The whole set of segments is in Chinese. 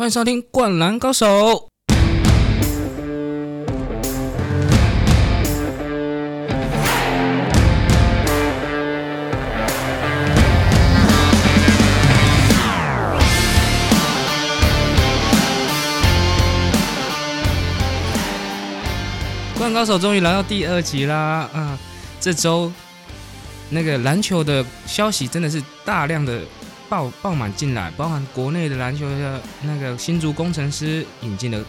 欢迎收听《灌篮高手》。灌篮高手终于来到第二集啦！啊，这周那个篮球的消息真的是大量的爆爆满进来，包含国内的篮球的那个新竹工程师引进的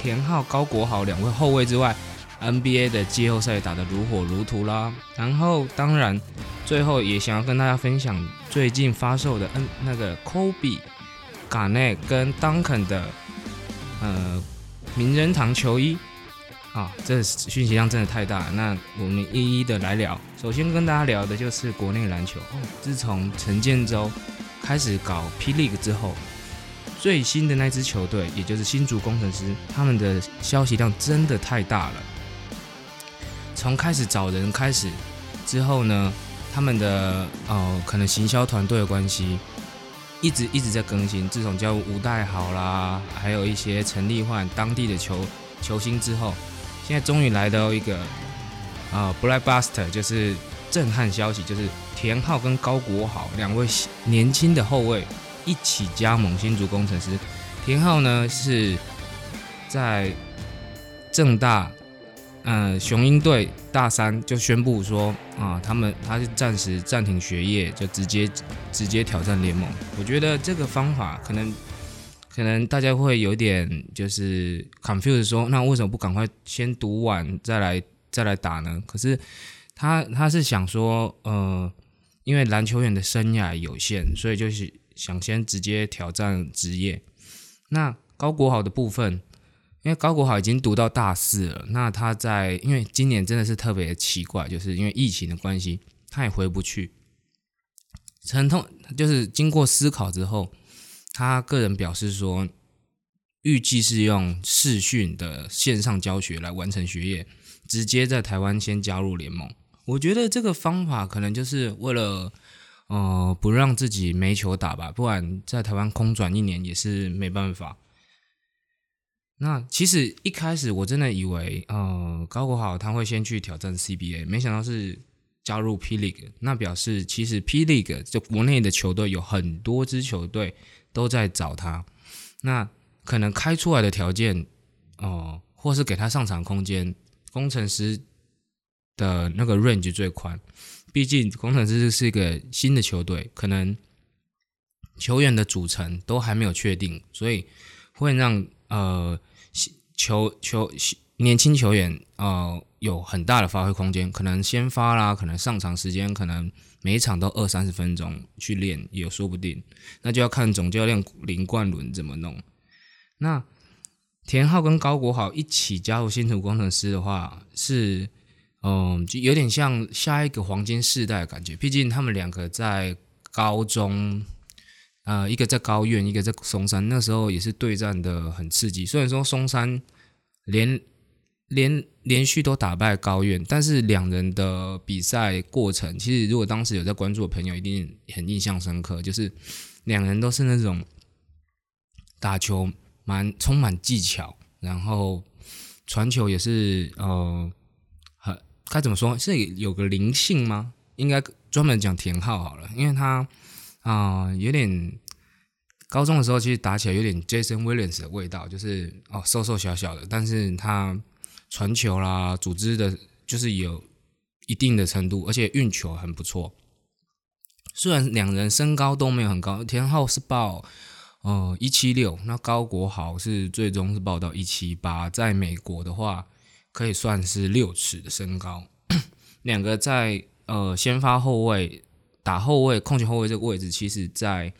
田浩、高国豪两位后卫之外，NBA 的季后赛打得如火如荼啦。然后当然最后也想要跟大家分享最近发售的 N 那个 Kobe、嘎内跟 Duncan 的呃名人堂球衣。啊，这讯息量真的太大，那我们一一的来聊。首先跟大家聊的就是国内篮球，自从陈建州开始搞 P League 之后，最新的那支球队，也就是新竹工程师，他们的消息量真的太大了。从开始找人开始之后呢，他们的呃可能行销团队的关系，一直一直在更新。自从叫吴代豪啦，还有一些陈立焕当地的球球星之后。现在终于来到一个啊，Blackbuster，就是震撼消息，就是田浩跟高国豪两位年轻的后卫一起加盟新竹工程师。田浩呢是在正大，呃，雄鹰队大三就宣布说啊，他们他是暂时暂停学业，就直接直接挑战联盟。我觉得这个方法可能。可能大家会有点就是 confused，说那为什么不赶快先读完再来再来打呢？可是他他是想说，呃，因为篮球员的生涯有限，所以就是想先直接挑战职业。那高国豪的部分，因为高国豪已经读到大四了，那他在因为今年真的是特别奇怪，就是因为疫情的关系，他也回不去。疼痛就是经过思考之后。他个人表示说，预计是用视讯的线上教学来完成学业，直接在台湾先加入联盟。我觉得这个方法可能就是为了，呃，不让自己没球打吧，不然在台湾空转一年也是没办法。那其实一开始我真的以为，呃，高国豪他会先去挑战 CBA，没想到是加入 P League。那表示其实 P League 就国内的球队有很多支球队。都在找他，那可能开出来的条件哦，或是给他上场空间，工程师的那个 range 最宽。毕竟工程师是一个新的球队，可能球员的组成都还没有确定，所以会让呃球球年轻球员呃有很大的发挥空间，可能先发啦，可能上场时间可能。每一场都二三十分钟去练也说不定，那就要看总教练林冠伦怎么弄。那田浩跟高国豪一起加入新竹工程师的话，是嗯，就有点像下一个黄金世代的感觉。毕竟他们两个在高中，呃，一个在高院，一个在松山，那时候也是对战的很刺激。虽然说松山连连连续都打败高院，但是两人的比赛过程，其实如果当时有在关注的朋友，一定很印象深刻。就是两人都是那种打球蛮充满技巧，然后传球也是呃，该怎么说？是有个灵性吗？应该专门讲田浩好了，因为他啊有点高中的时候其实打起来有点 Jason Williams 的味道，就是哦瘦瘦小小的，但是他。传球啦，组织的就是有一定的程度，而且运球很不错。虽然两人身高都没有很高，田浩是报呃一七六，那高国豪是最终是报到一七八，在美国的话可以算是六尺的身高。两个在呃先发后卫打后卫控球后卫这个位置，其实在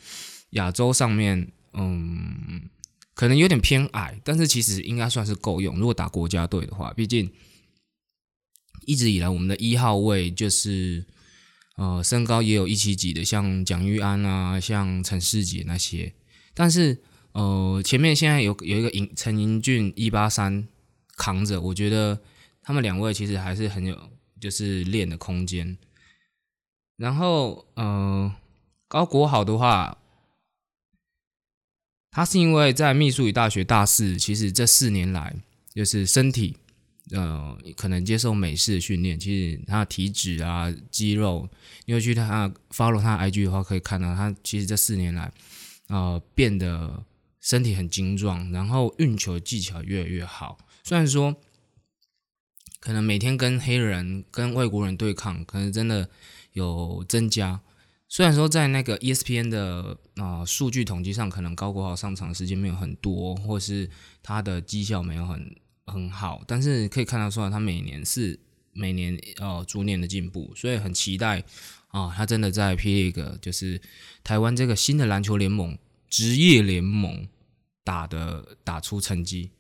亚洲上面，嗯。可能有点偏矮，但是其实应该算是够用。如果打国家队的话，毕竟一直以来我们的一号位就是呃身高也有一七几的，像蒋玉安啊，像陈世杰那些。但是呃前面现在有有一个陈陈英俊一八三扛着，我觉得他们两位其实还是很有就是练的空间。然后呃高国好的话。他是因为在密苏里大学大四，其实这四年来就是身体呃可能接受美式的训练，其实他的体脂啊肌肉，你会去他 follow 他 IG 的话，可以看到他其实这四年来呃变得身体很精壮，然后运球技巧越来越好。虽然说可能每天跟黑人跟外国人对抗，可能真的有增加。虽然说在那个 ESPN 的啊数据统计上，可能高国豪上场时间没有很多，或是他的绩效没有很很好，但是可以看得出来，他每年是每年呃逐年的进步，所以很期待啊，他真的在 P League 就是台湾这个新的篮球联盟职业联盟打的打出成绩。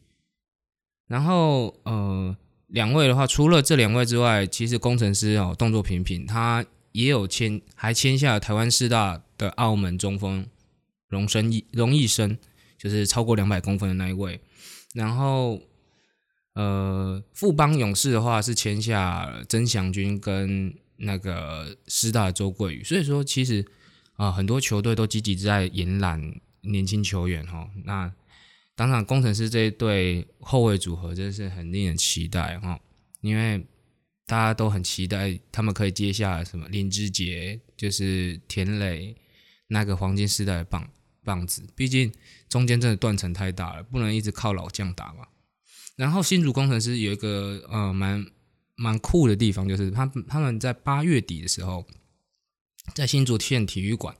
然后呃两位的话，除了这两位之外，其实工程师哦动作频频，他。也有签，还签下台湾师大的澳门中锋荣生义荣义生，就是超过两百公分的那一位。然后，呃，富邦勇士的话是签下曾祥军跟那个师大周桂宇。所以说，其实啊，很多球队都积极在延揽年轻球员哈。那当然，工程师这一对后卫组合真是很令人期待哈，因为。大家都很期待他们可以接下什么林志杰，就是田磊那个黄金时代的棒棒子。毕竟中间真的断层太大了，不能一直靠老将打嘛。然后新竹工程师有一个呃蛮蛮酷的地方，就是他他们在八月底的时候，在新竹县体育馆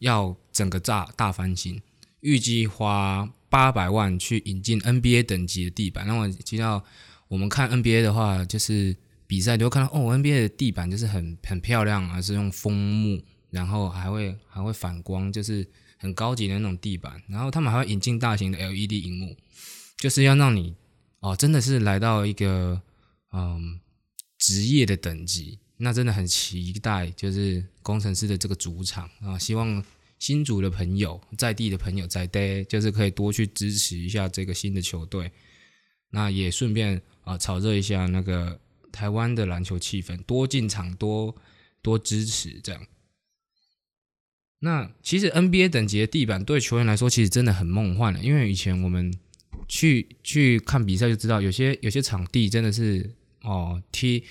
要整个炸大翻新，预计花八百万去引进 NBA 等级的地板。那么提到我们看 NBA 的话，就是。比赛就会看到哦，NBA 的地板就是很很漂亮啊，是用枫木，然后还会还会反光，就是很高级的那种地板。然后他们还会引进大型的 LED 荧幕，就是要让你哦，真的是来到一个嗯职业的等级。那真的很期待，就是工程师的这个主场啊，希望新主的朋友在地的朋友在地，就是可以多去支持一下这个新的球队。那也顺便啊炒热一下那个。台湾的篮球气氛，多进场，多多支持，这样。那其实 NBA 等级的地板对球员来说，其实真的很梦幻了。因为以前我们去去看比赛就知道，有些有些场地真的是哦贴，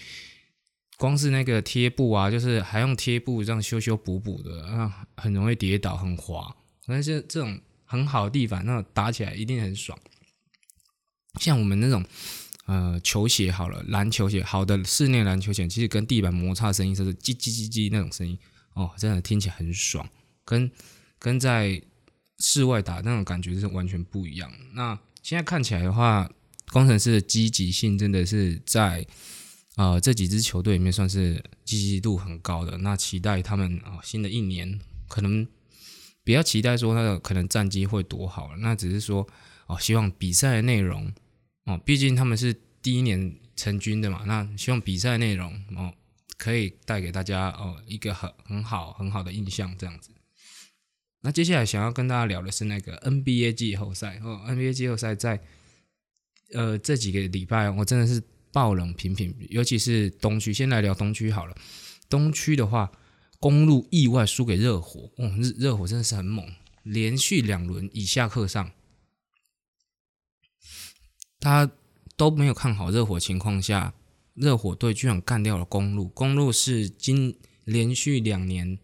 光是那个贴布啊，就是还用贴布这样修修补补的，啊，很容易跌倒，很滑。但是这种很好的地板，那打起来一定很爽。像我们那种。呃，球鞋好了，篮球鞋好的室内篮球鞋，其实跟地板摩擦声音就是叽叽叽叽那种声音哦，真的听起来很爽，跟跟在室外打那种感觉是完全不一样。那现在看起来的话，工程师的积极性真的是在啊这几支球队里面算是积极度很高的。那期待他们啊新的一年可能不要期待说那个可能战绩会多好，那只是说哦希望比赛的内容。哦，毕竟他们是第一年成军的嘛，那希望比赛内容哦可以带给大家哦一个很很好很好的印象这样子。那接下来想要跟大家聊的是那个 NBA 季后赛哦，NBA 季后赛在呃这几个礼拜我真的是爆冷频频，尤其是东区。先来聊东区好了，东区的话，公路意外输给热火，哦，热热火真的是很猛，连续两轮以下克上。他都没有看好热火情况下，热火队居然干掉了公路。公路是今连续两年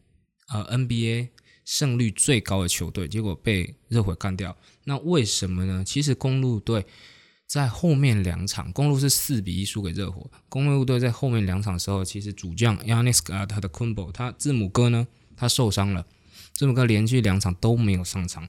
呃 NBA 胜率最高的球队，结果被热火干掉。那为什么呢？其实公路队在后面两场，公路是四比一输给热火。公路队在后面两场的时候，其实主将 Yanis 啊，他的 Kumbo，他字母哥呢，他受伤了，字母哥连续两场都没有上场。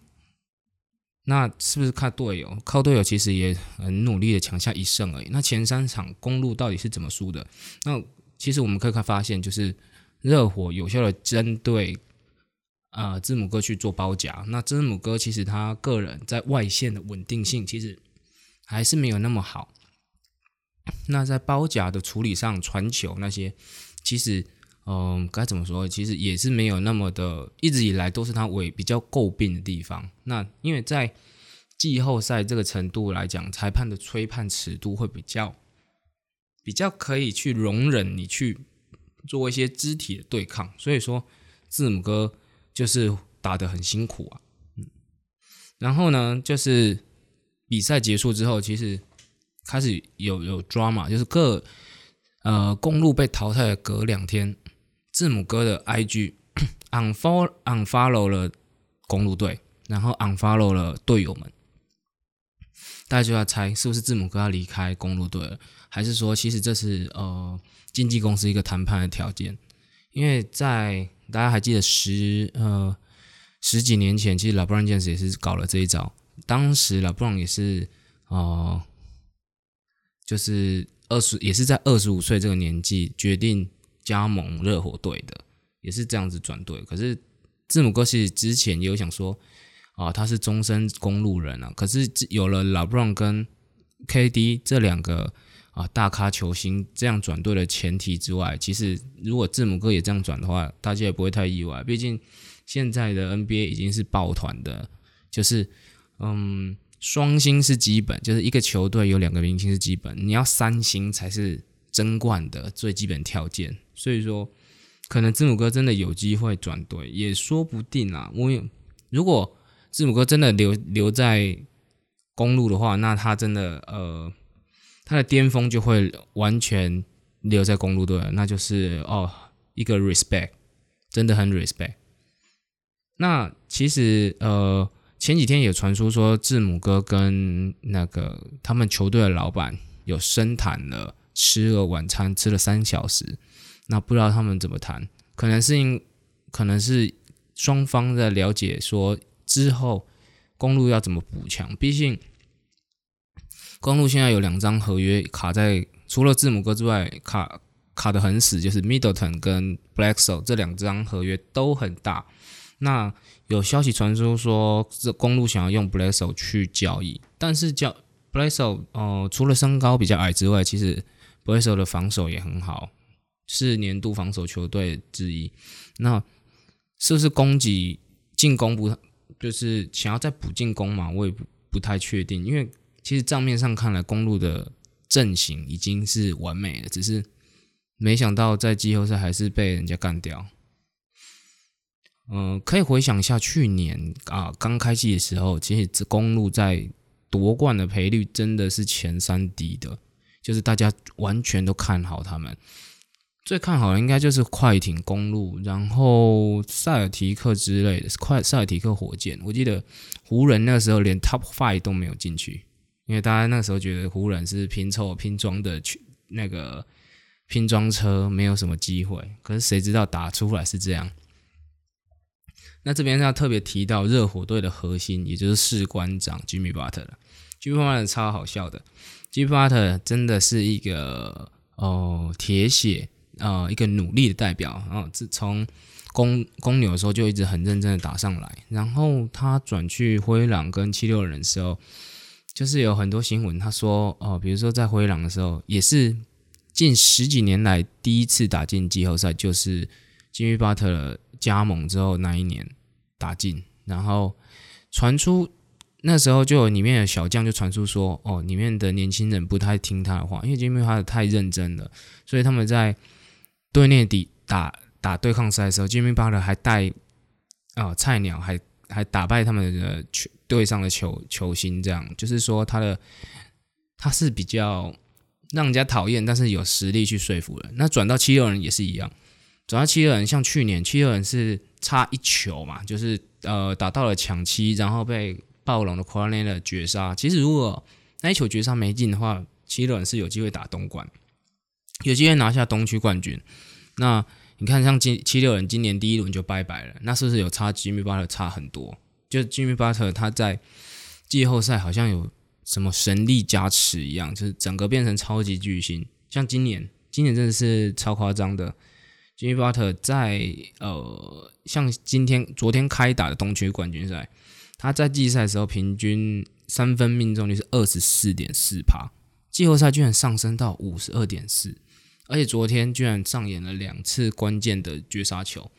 那是不是靠队友？靠队友其实也很努力的抢下一胜而已。那前三场公路到底是怎么输的？那其实我们可以看发现，就是热火有效的针对啊字母哥去做包夹。那字母哥其实他个人在外线的稳定性其实还是没有那么好。那在包夹的处理上，传球那些其实。嗯，该怎么说？其实也是没有那么的，一直以来都是他为比较诟病的地方。那因为在季后赛这个程度来讲，裁判的吹判尺度会比较比较可以去容忍你去做一些肢体的对抗，所以说字母哥就是打得很辛苦啊。嗯，然后呢，就是比赛结束之后，其实开始有有 drama，就是各呃公路被淘汰的隔两天，字母哥的 IG unfollow unfollow 了公路队，然后 unfollow 了队友们。大家就要猜，是不是字母哥要离开公路队了，还是说其实这是呃经纪公司一个谈判的条件？因为在大家还记得十呃十几年前，其实老布朗剑士也是搞了这一招。当时老布朗也是哦，就是二十也是在二十五岁这个年纪决定加盟热火队的，也是这样子转队。可是字母哥其实之前也有想说。啊，他是终身公路人啊！可是有了老布朗跟 KD 这两个啊大咖球星这样转队的前提之外，其实如果字母哥也这样转的话，大家也不会太意外。毕竟现在的 NBA 已经是抱团的，就是嗯双星是基本，就是一个球队有两个明星是基本，你要三星才是争冠的最基本条件。所以说，可能字母哥真的有机会转队，也说不定啊。我有如果。字母哥真的留留在公路的话，那他真的呃，他的巅峰就会完全留在公路队，那就是哦一个 respect，真的很 respect。那其实呃前几天有传出说字母哥跟那个他们球队的老板有深谈了，吃了晚餐，吃了三小时。那不知道他们怎么谈，可能是因可能是双方在了解说。之后，公路要怎么补强？毕竟公路现在有两张合约卡在，除了字母哥之外，卡卡的很死，就是 Middleton 跟 Blackso 这两张合约都很大。那有消息传出说，这公路想要用 Blackso 去交易，但是交 Blackso 哦，除了身高比较矮之外，其实 Blackso 的防守也很好，是年度防守球队之一。那是不是攻击进攻不？就是想要再补进攻嘛，我也不不太确定，因为其实账面上看来，公路的阵型已经是完美了，只是没想到在季后赛还是被人家干掉。嗯，可以回想一下去年啊，刚开季的时候，其实这公路在夺冠的赔率真的是前三低的，就是大家完全都看好他们。最看好的应该就是快艇公路，然后塞尔提克之类的，快塞尔提克火箭。我记得湖人那时候连 Top Five 都没有进去，因为大家那时候觉得湖人是拼凑拼装的去那个拼装车，没有什么机会。可是谁知道打出来是这样？那这边要特别提到热火队的核心，也就是士官长 Jimmy Butler。Jimmy Butler 超好笑的，Jimmy Butler 真的是一个哦铁血。呃，一个努力的代表，然后自从公公牛的时候就一直很认真的打上来，然后他转去灰狼跟七六人的时候，就是有很多新闻，他说哦，比如说在灰狼的时候，也是近十几年来第一次打进季后赛，就是金鱼巴特加盟之后那一年打进，然后传出那时候就有里面的小将就传出说，哦，里面的年轻人不太听他的话，因为金鱼巴特太认真了，所以他们在。队内底打打对抗赛的时候，Jimmy Butler 还带啊菜鸟，还还打败他们的球队上的球球星，这样就是说他的他是比较让人家讨厌，但是有实力去说服人。那转到七六人也是一样，转到七六人像去年七六人是差一球嘛，就是呃打到了抢七，然后被暴龙的 q u a r n e 绝杀。其实如果那一球绝杀没进的话，七六人是有机会打东莞。有机会拿下东区冠军，那你看像今七六人今年第一轮就拜拜了，那是不是有差吉米巴特差很多？就吉米巴特他在季后赛好像有什么神力加持一样，就是整个变成超级巨星。像今年，今年真的是超夸张的。吉米巴特在呃，像今天昨天开打的东区冠军赛，他在季赛的时候平均三分命中率是二十四点四帕，季后赛居然上升到五十二点四。而且昨天居然上演了两次关键的绝杀球，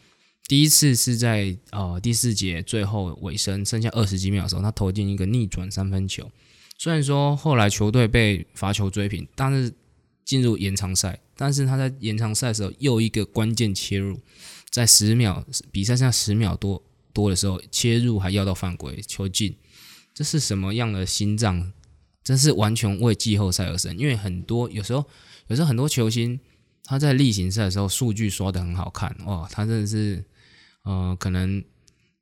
第一次是在呃第四节最后尾声剩下二十几秒的时候，他投进一个逆转三分球。虽然说后来球队被罚球追平，但是进入延长赛，但是他在延长赛的时候又一个关键切入，在十秒比赛剩下十秒多多的时候切入还要到犯规球进，这是什么样的心脏？真是完全为季后赛而生。因为很多有时候，有时候很多球星他在例行赛的时候数据刷的很好看，哇，他真的是呃可能。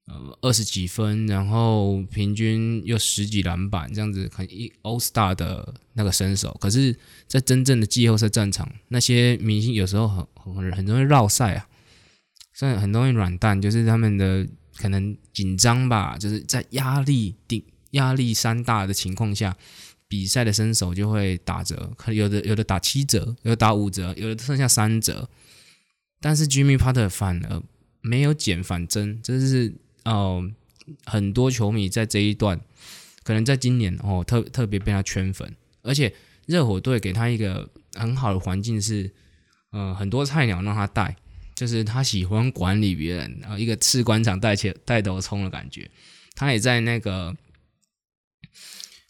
呃，二十几分，然后平均又十几篮板，这样子很一 All Star 的那个身手。可是，在真正的季后赛战场，那些明星有时候很很很容易绕赛啊，甚至很容易软蛋，就是他们的可能紧张吧，就是在压力顶压力山大的情况下，比赛的身手就会打折，可有的有的打七折，有的打五折，有的剩下三折。但是 Jimmy Potter 反而没有减反增，这是。哦，很多球迷在这一段，可能在今年哦，特特别被他圈粉，而且热火队给他一个很好的环境是，呃，很多菜鸟让他带，就是他喜欢管理别人，然后一个士官场带起带头冲的感觉。他也在那个，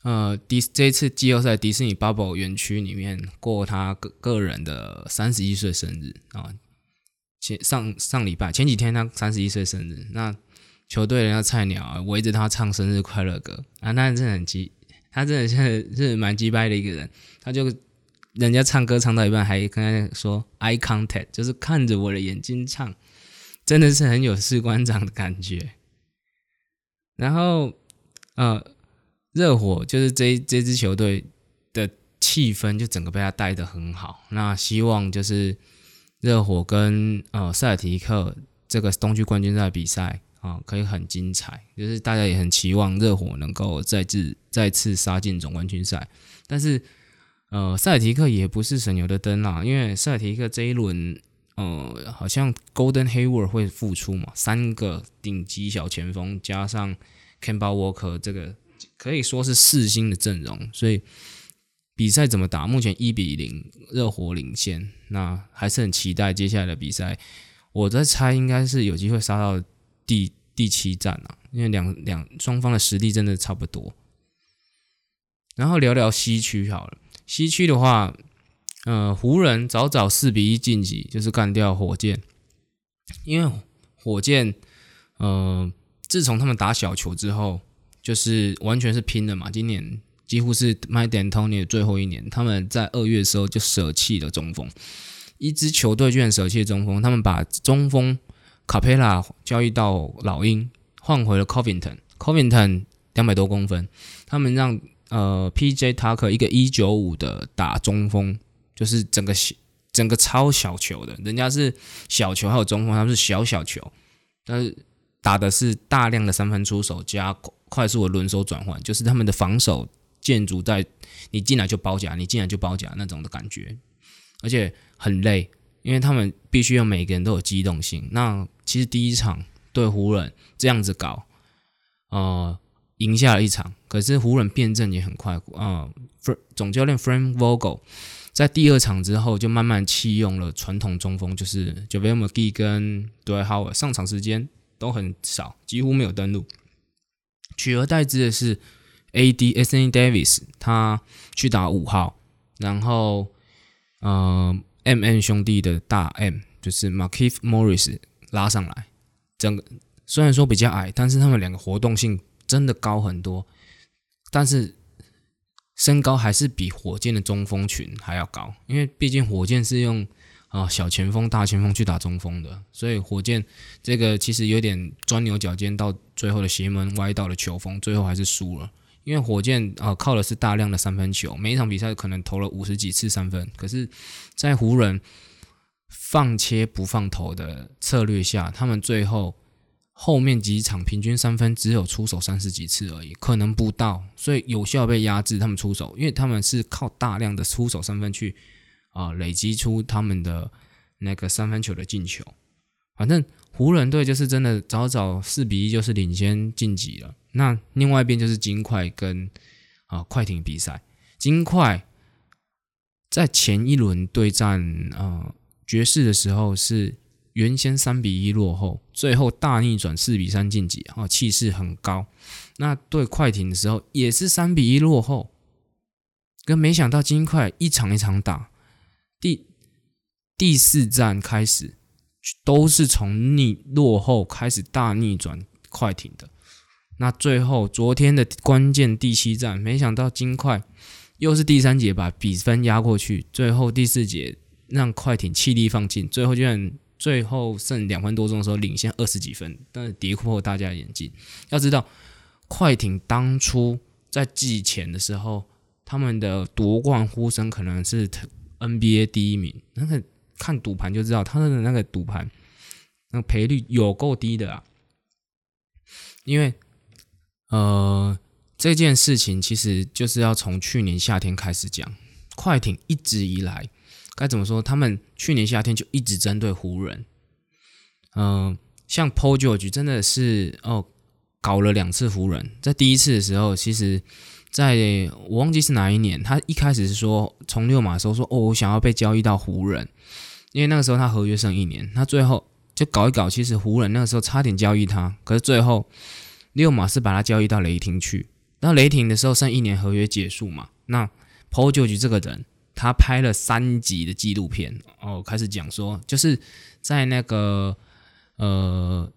呃，迪这一次季后赛迪士尼 Bubble 园区里面过他个个人的三十一岁生日啊，前上上礼拜前几天他三十一岁生日，那。球队人家菜鸟围着他唱生日快乐歌啊，那真的很鸡，他真的是是蛮鸡掰的一个人。他就人家唱歌唱到一半，还跟他说 eye contact，就是看着我的眼睛唱，真的是很有士官长的感觉。然后呃，热火就是这这支球队的气氛就整个被他带的很好。那希望就是热火跟呃塞尔提克这个东区冠军赛比赛。啊，可以很精彩，就是大家也很期望热火能够再次再次杀进总冠军赛。但是，呃，塞尔提克也不是省油的灯啦，因为塞尔提克这一轮，呃，好像 Golden Hayward 会复出嘛，三个顶级小前锋加上 Kemba Walker 这个可以说是四星的阵容，所以比赛怎么打？目前一比零，热火领先。那还是很期待接下来的比赛。我在猜，应该是有机会杀到。第第七站啊，因为两两双方的实力真的差不多。然后聊聊西区好了，西区的话，呃，湖人早早四比一晋级，就是干掉火箭。因为火箭，呃，自从他们打小球之后，就是完全是拼的嘛。今年几乎是 My d a n Tony 的最后一年，他们在二月的时候就舍弃了中锋，一支球队居然舍弃中锋，他们把中锋。卡佩拉交易到老鹰，换回了 Covington，Covington 两百多公分。他们让呃 PJ Tucker 一个一九五的打中锋，就是整个小整个超小球的，人家是小球还有中锋，他们是小小球，但是打的是大量的三分出手加快速的轮手转换，就是他们的防守建筑在你进来就包夹，你进来就包夹那种的感觉，而且很累。因为他们必须要每个人都有机动性。那其实第一场对湖人这样子搞，呃，赢下了一场。可是湖人变阵也很快啊。总教练 Frank Vogel 在第二场之后就慢慢弃用了传统中锋，就是 j a v a l McGee 跟 Dwight Howard 上场时间都很少，几乎没有登陆。取而代之的是 AD Anthony Davis，他去打五号，然后，嗯。M N 兄弟的大 M 就是 Markif Morris 拉上来，整个虽然说比较矮，但是他们两个活动性真的高很多，但是身高还是比火箭的中锋群还要高，因为毕竟火箭是用啊小前锋、大前锋去打中锋的，所以火箭这个其实有点钻牛角尖，到最后的邪门歪道的球风，最后还是输了。因为火箭啊靠的是大量的三分球，每一场比赛可能投了五十几次三分，可是，在湖人放切不放投的策略下，他们最后后面几场平均三分只有出手三十几次而已，可能不到，所以有效被压制。他们出手，因为他们是靠大量的出手三分去啊累积出他们的那个三分球的进球。反正湖人队就是真的早早四比一就是领先晋级了。那另外一边就是金块跟啊快艇比赛，金块在前一轮对战啊爵士的时候是原先三比一落后，最后大逆转四比三晋级啊气势很高。那对快艇的时候也是三比一落后，跟没想到金块一场一场打，第第四战开始都是从逆落后开始大逆转快艇的。那最后昨天的关键第七战，没想到金块又是第三节把比分压过去，最后第四节让快艇气力放尽，最后居然最后剩两分多钟的时候领先二十几分，但是跌破大家眼镜。要知道，快艇当初在季前的时候，他们的夺冠呼声可能是 NBA 第一名，那个看赌盘就知道他的那个赌盘那个赔率有够低的啊，因为。呃，这件事情其实就是要从去年夏天开始讲。快艇一直以来该怎么说？他们去年夏天就一直针对湖人。嗯，像 Paul George 真的是哦，搞了两次湖人。在第一次的时候，其实在我忘记是哪一年，他一开始是说从六马时候说哦，我想要被交易到湖人，因为那个时候他合约剩一年。他最后就搞一搞，其实湖人那个时候差点交易他，可是最后。六马是把他交易到雷霆去，那雷霆的时候剩一年合约结束嘛？那 Paul George 这个人，他拍了三集的纪录片哦，开始讲说，就是在那个呃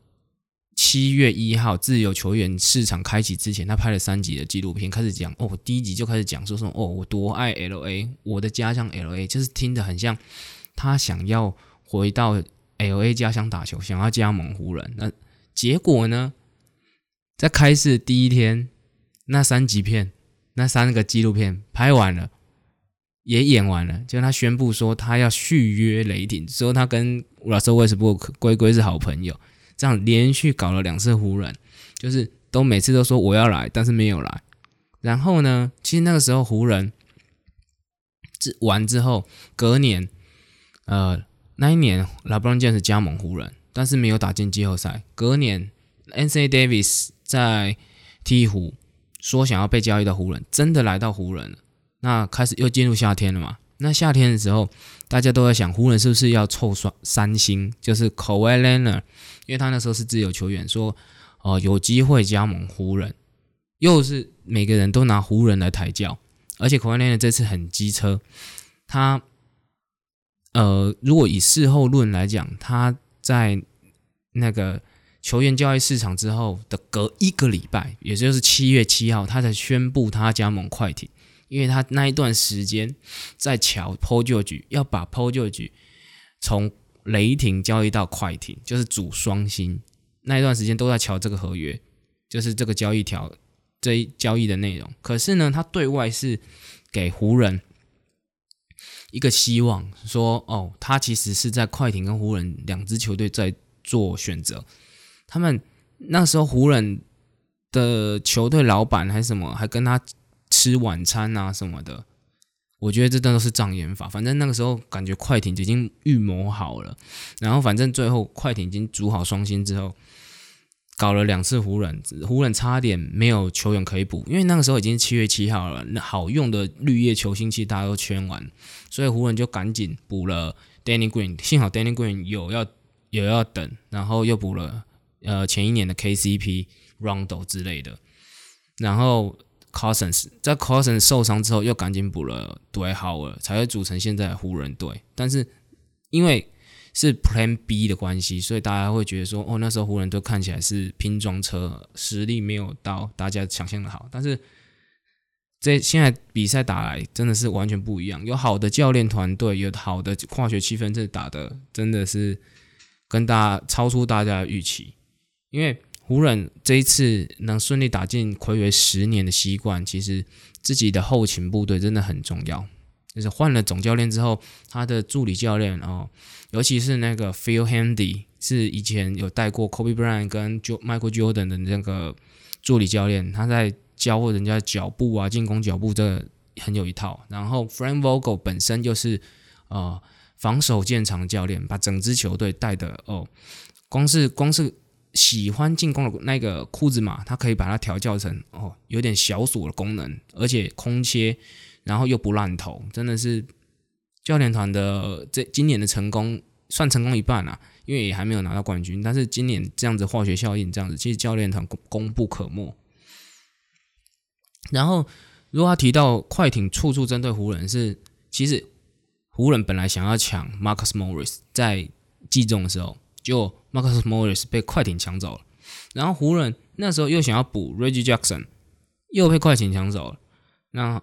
七月一号自由球员市场开启之前，他拍了三集的纪录片，开始讲哦，第一集就开始讲说说哦，我多爱 LA，我的家乡 LA，就是听着很像他想要回到 LA 家乡打球，想要加盟湖人，那结果呢？在开市第一天，那三集片，那三个纪录片拍完了，也演完了，就他宣布说他要续约雷霆，说他跟 Russell Westbrook 龟龟是好朋友，这样连续搞了两次湖人，就是都每次都说我要来，但是没有来。然后呢，其实那个时候湖人之完之后，隔年，呃，那一年拉布朗剑是加盟湖人，但是没有打进季后赛。隔年，N.C. Davis。在鹈鹕说想要被交易到湖人，真的来到湖人了。那开始又进入夏天了嘛？那夏天的时候，大家都在想湖人是不是要凑双三星，就是 Kawhi Leonard，因为他那时候是自由球员，说哦有机会加盟湖人，又是每个人都拿湖人来抬轿，而且 Kawhi Leonard 这次很机车，他呃如果以事后论来讲，他在那个。球员交易市场之后的隔一个礼拜，也就是七月七号，他才宣布他加盟快艇，因为他那一段时间在瞧 Paul George 要把 POJO 局从雷霆交易到快艇，就是主双星那一段时间都在瞧这个合约，就是这个交易条这一交易的内容。可是呢，他对外是给湖人一个希望，说哦，他其实是在快艇跟湖人两支球队在做选择。他们那时候湖人的球队老板还是什么，还跟他吃晚餐啊什么的。我觉得这都是障眼法。反正那个时候感觉快艇已经预谋好了，然后反正最后快艇已经组好双星之后，搞了两次湖人，湖人差点没有球员可以补，因为那个时候已经七月七号了，那好用的绿叶球星期大家都圈完，所以湖人就赶紧补了 Danny Green。幸好 Danny Green 有要有要等，然后又补了。呃，前一年的 KCP、Rondo 之类的，然后 Cousins 在 Cousins 受伤之后，又赶紧补了 Dwayne Howard，才会组成现在的湖人队。但是因为是 Plan B 的关系，所以大家会觉得说，哦，那时候湖人队看起来是拼装车，实力没有到大家想象的好。但是这现在比赛打来真的是完全不一样，有好的教练团队，有好的化学气氛，这打的真的是跟大家超出大家的预期。因为湖人这一次能顺利打进魁违十年的习惯，其实自己的后勤部队真的很重要。就是换了总教练之后，他的助理教练哦，尤其是那个 Phil Handy，是以前有带过 Kobe Bryant 跟 Michael Jordan 的那个助理教练，他在教人家脚步啊、进攻脚步，这很有一套。然后 Frank Vogel 本身就是呃防守见长教练，把整支球队带的哦，光是光是。喜欢进攻的那个库兹马，他可以把它调教成哦，有点小锁的功能，而且空切，然后又不烂投，真的是教练团的这今年的成功算成功一半啊，因为也还没有拿到冠军，但是今年这样子化学效应这样子，其实教练团功功不可没。然后如果他提到快艇处处针对湖人，是其实湖人本来想要抢 Marcus Morris，在季中的时候就。Marcus Morris 被快艇抢走了，然后湖人那时候又想要补 Reggie Jackson，又被快艇抢走了。那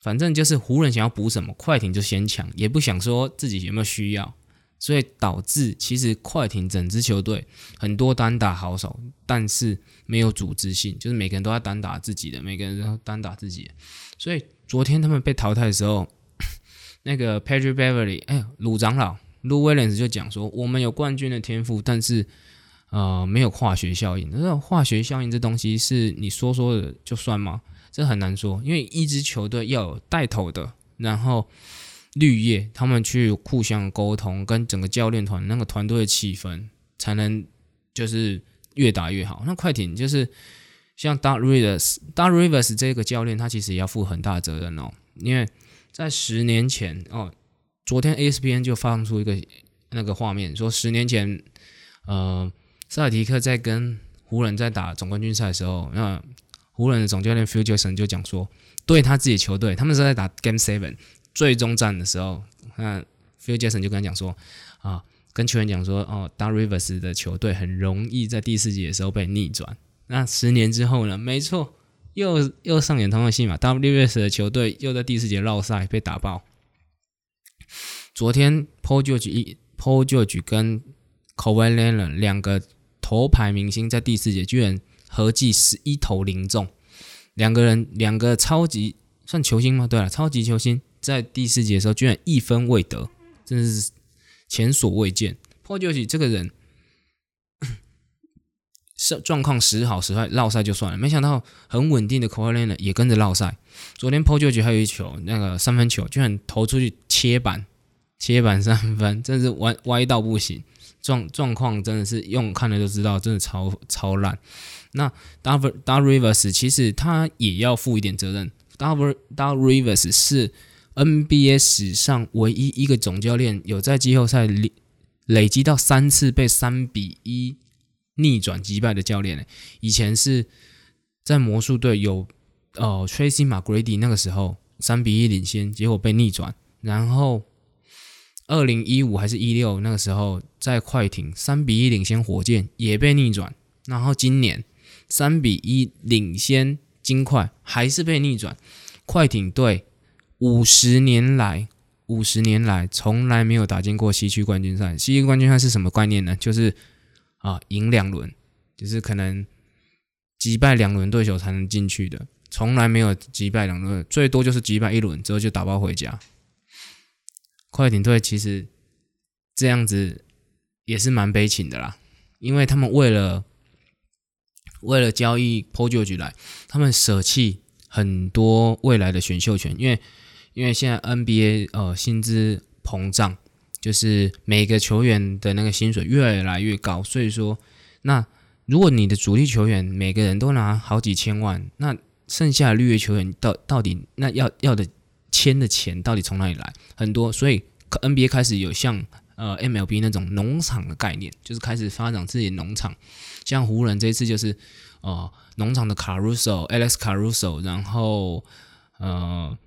反正就是湖人想要补什么，快艇就先抢，也不想说自己有没有需要，所以导致其实快艇整支球队很多单打好手，但是没有组织性，就是每个人都在单打自己的，每个人都单打自己的。所以昨天他们被淘汰的时候，那个 Patrick Beverly，哎，鲁长老 Lou Williams 就讲说，我们有冠军的天赋，但是呃没有化学效应。那化学效应这东西是你说说的就算吗？这很难说，因为一支球队要有带头的，然后绿叶他们去互相沟通，跟整个教练团那个团队的气氛，才能就是越打越好。那快艇就是像 Dar Rivers，Dar Rivers 这个教练，他其实也要负很大责任哦，因为在十年前哦，昨天 ASPN 就放出一个那个画面，说十年前，呃，塞尔提克在跟湖人在打总冠军赛的时候，那。湖人的总教练 Phil Jackson 就讲说，对他自己球队，他们是在打 Game Seven 最终战的时候，那 Phil Jackson 就跟他讲说，啊，跟球员讲说，哦，Dar Rivers 的球队很容易在第四节的时候被逆转。那十年之后呢？没错，又又上演同样戏码，Dar Rivers 的球队又在第四节绕赛被打爆。昨天 Paul George 一 Paul George 跟 Kawhi Leonard 两个头牌明星在第四节居然。合计十一投零中，两个人两个超级算球星吗？对了，超级球星在第四节的时候居然一分未得，真是前所未见。破旧喜这个人 是状况时好时坏，绕赛就算了，没想到很稳定的 k a w i 也跟着绕赛。昨天破旧局还有一球那个三分球，居然投出去切板切板三分，真是歪歪到不行。状状况真的是用看了就知道，真的超超烂。那 Dar Dar Rivers 其实他也要负一点责任。Dar Dar Rivers 是 NBA 史上唯一一个总教练有在季后赛累累积到三次被三比一逆转击败的教练。以前是在魔术队有呃 Tracy McGrady 那个时候三比一领先，结果被逆转。然后二零一五还是一六那个时候在快艇三比一领先火箭也被逆转。然后今年。三比一领先金块，还是被逆转。快艇队五十年来，五十年来从来没有打进过西区冠军赛。西区冠军赛是什么概念呢？就是啊，赢两轮，就是可能击败两轮对手才能进去的。从来没有击败两轮，最多就是击败一轮之后就打包回家。快艇队其实这样子也是蛮悲情的啦，因为他们为了。为了交易 p o j o 来，他们舍弃很多未来的选秀权，因为因为现在 NBA 呃薪资膨胀，就是每个球员的那个薪水越来越高，所以说那如果你的主力球员每个人都拿好几千万，那剩下绿叶球员到到底那要要的签的钱到底从哪里来？很多，所以 NBA 开始有像呃 MLB 那种农场的概念，就是开始发展自己的农场。像湖人这次就是，呃，农场的卡鲁索、Alex Caruso，然后呃，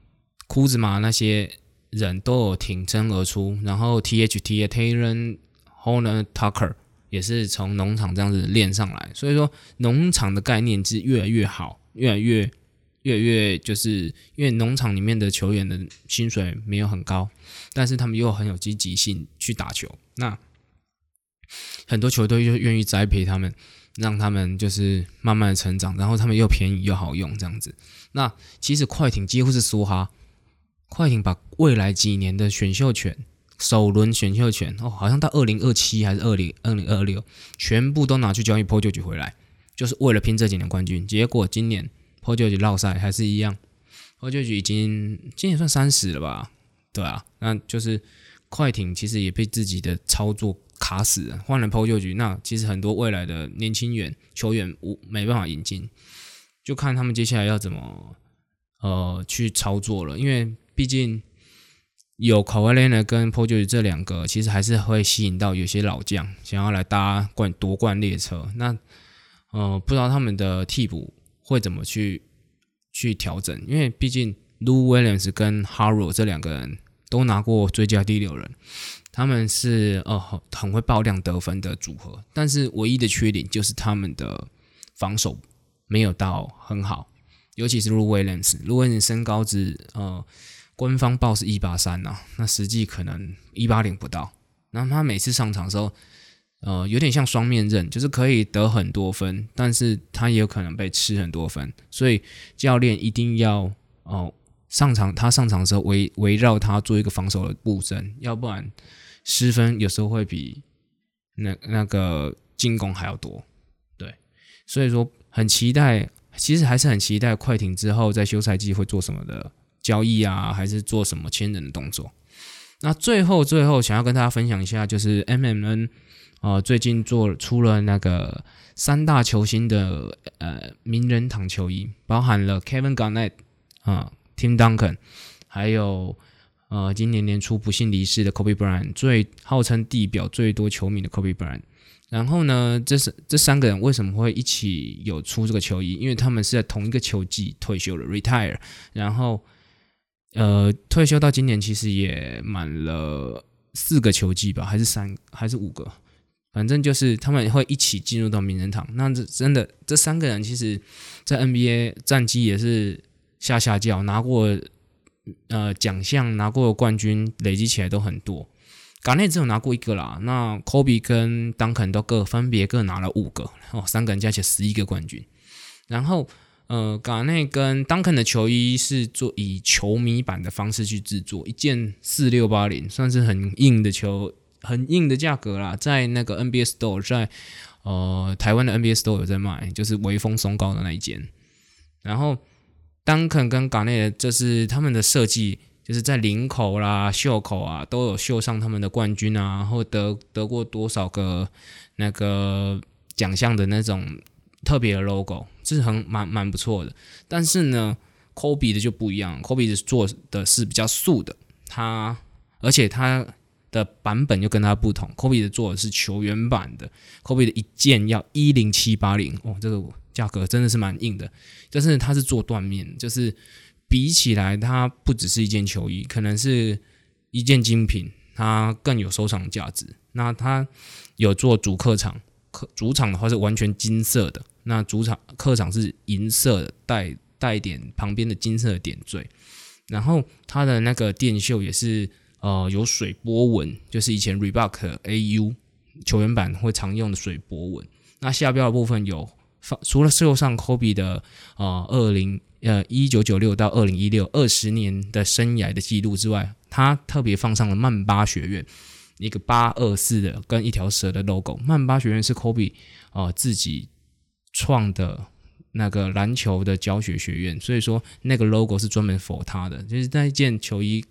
库兹马那些人都有挺身而出，然后 THT 的 Taylor Horner Tucker 也是从农场这样子练上来，所以说农场的概念是越来越好，越来越越来越就是因为农场里面的球员的薪水没有很高，但是他们又很有积极性去打球，那。很多球队就愿意栽培他们，让他们就是慢慢的成长，然后他们又便宜又好用这样子。那其实快艇几乎是梭哈，快艇把未来几年的选秀权、首轮选秀权哦，好像到二零二七还是二零二零二六，全部都拿去交易 p o j o 回来，就是为了拼这几年冠军。结果今年 p o j o 绕赛还是一样 p o j o 已经今年算三十了吧？对啊，那就是快艇其实也被自己的操作。卡死，换了 PO 旧局，那其实很多未来的年轻员球员无没办法引进，就看他们接下来要怎么呃去操作了。因为毕竟有 k a w a l e n 跟 PO 旧局这两个，其实还是会吸引到有些老将想要来搭冠夺冠列车。那呃不知道他们的替补会怎么去去调整，因为毕竟 Lou Williams 跟 Harro 这两个人。都拿过最佳第六人。他们是呃很会爆量得分的组合，但是唯一的缺点就是他们的防守没有到很好，尤其是 Lu Williams，Lu Williams 身高只呃官方报是一八三呐，那实际可能一八零不到。然后他每次上场的时候，呃有点像双面刃，就是可以得很多分，但是他也有可能被吃很多分，所以教练一定要哦上场他上场的时候围围绕他做一个防守的布阵，要不然。失分有时候会比那那个进攻还要多，对，所以说很期待，其实还是很期待快艇之后在休赛季会做什么的交易啊，还是做什么签人的动作。那最后最后想要跟大家分享一下，就是 M M N 呃最近做出了那个三大球星的呃名人堂球衣，包含了 Kevin Garnett 啊，Tim Duncan，还有。呃，今年年初不幸离世的 Kobe Bryant，最号称地表最多球迷的 Kobe Bryant。然后呢，这是这三个人为什么会一起有出这个球衣？因为他们是在同一个球季退休了，retire。然后，呃，退休到今年其实也满了四个球季吧，还是三还是五个？反正就是他们会一起进入到名人堂。那这真的这三个人，其实在 NBA 战绩也是下下叫，拿过。呃，奖项拿过的冠军累积起来都很多，港内只有拿过一个啦。那 Kobe 跟 Duncan 都各分别各拿了五个哦，三个人加起来十一个冠军。然后，呃，港内跟 Duncan 的球衣是做以球迷版的方式去制作，一件四六八零，算是很硬的球，很硬的价格啦。在那个 NBA Store，在呃台湾的 NBA Store 有在卖，就是微风松高的那一件。然后。Duncan 跟 g a r n e t 这是他们的设计，就是在领口啦、袖口啊都有绣上他们的冠军啊，或得得过多少个那个奖项的那种特别的 logo，这是很蛮蛮不错的。但是呢，Kobe 的就不一样，Kobe 的做的是比较素的，他而且他的版本又跟他不同，Kobe 的做的是球员版的，Kobe 的一件要一零七八零哦，这个。价格真的是蛮硬的，但是它是做缎面，就是比起来它不只是一件球衣，可能是一件精品，它更有收藏价值。那它有做主客场，客主场的话是完全金色的，那主场客场是银色，带带点旁边的金色的点缀。然后它的那个电袖也是呃有水波纹，就是以前 Reebok AU 球员版会常用的水波纹。那下标的部分有放。除了秀上 Kobe 的呃二零呃一九九六到二零一六二十年的生涯的记录之外，他特别放上了曼巴学院一个八二四的跟一条蛇的 logo。曼巴学院是 Kobe 啊自己创的那个篮球的教学学院，所以说那个 logo 是专门 for 他的。就是那一件球衣，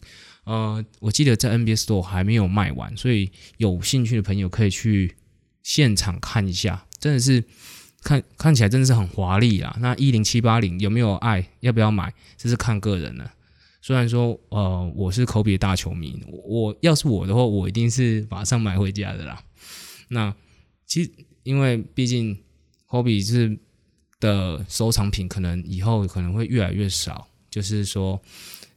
呃，我记得在 NBA Store 还没有卖完，所以有兴趣的朋友可以去现场看一下，真的是。看看起来真的是很华丽啊！那一零七八零有没有爱？要不要买？这是看个人了。虽然说，呃，我是科比的大球迷，我要是我的话，我一定是马上买回家的啦。那其实，因为毕竟科比是的收藏品，可能以后可能会越来越少，就是说。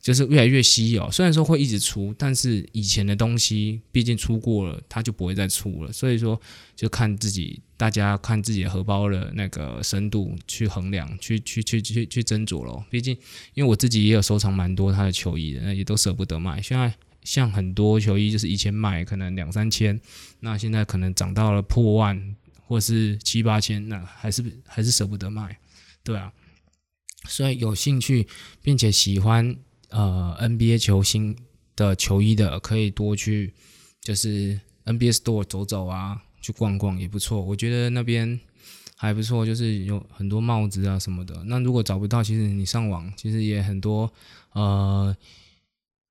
就是越来越稀有，虽然说会一直出，但是以前的东西毕竟出过了，它就不会再出了。所以说，就看自己，大家看自己的荷包的那个深度去衡量，去去去去去斟酌咯。毕竟，因为我自己也有收藏蛮多他的球衣的，那也都舍不得卖。现在像很多球衣就是以前卖可能两三千，那现在可能涨到了破万或是七八千，那还是还是舍不得卖，对啊。所以有兴趣并且喜欢。呃，NBA 球星的球衣的可以多去，就是 NBA Store 走走啊，去逛逛也不错。我觉得那边还不错，就是有很多帽子啊什么的。那如果找不到，其实你上网其实也很多，呃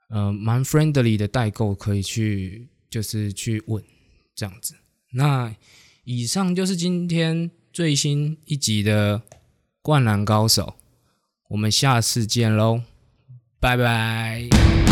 呃，蛮 friendly 的代购可以去，就是去问这样子。那以上就是今天最新一集的《灌篮高手》，我们下次见喽。拜拜。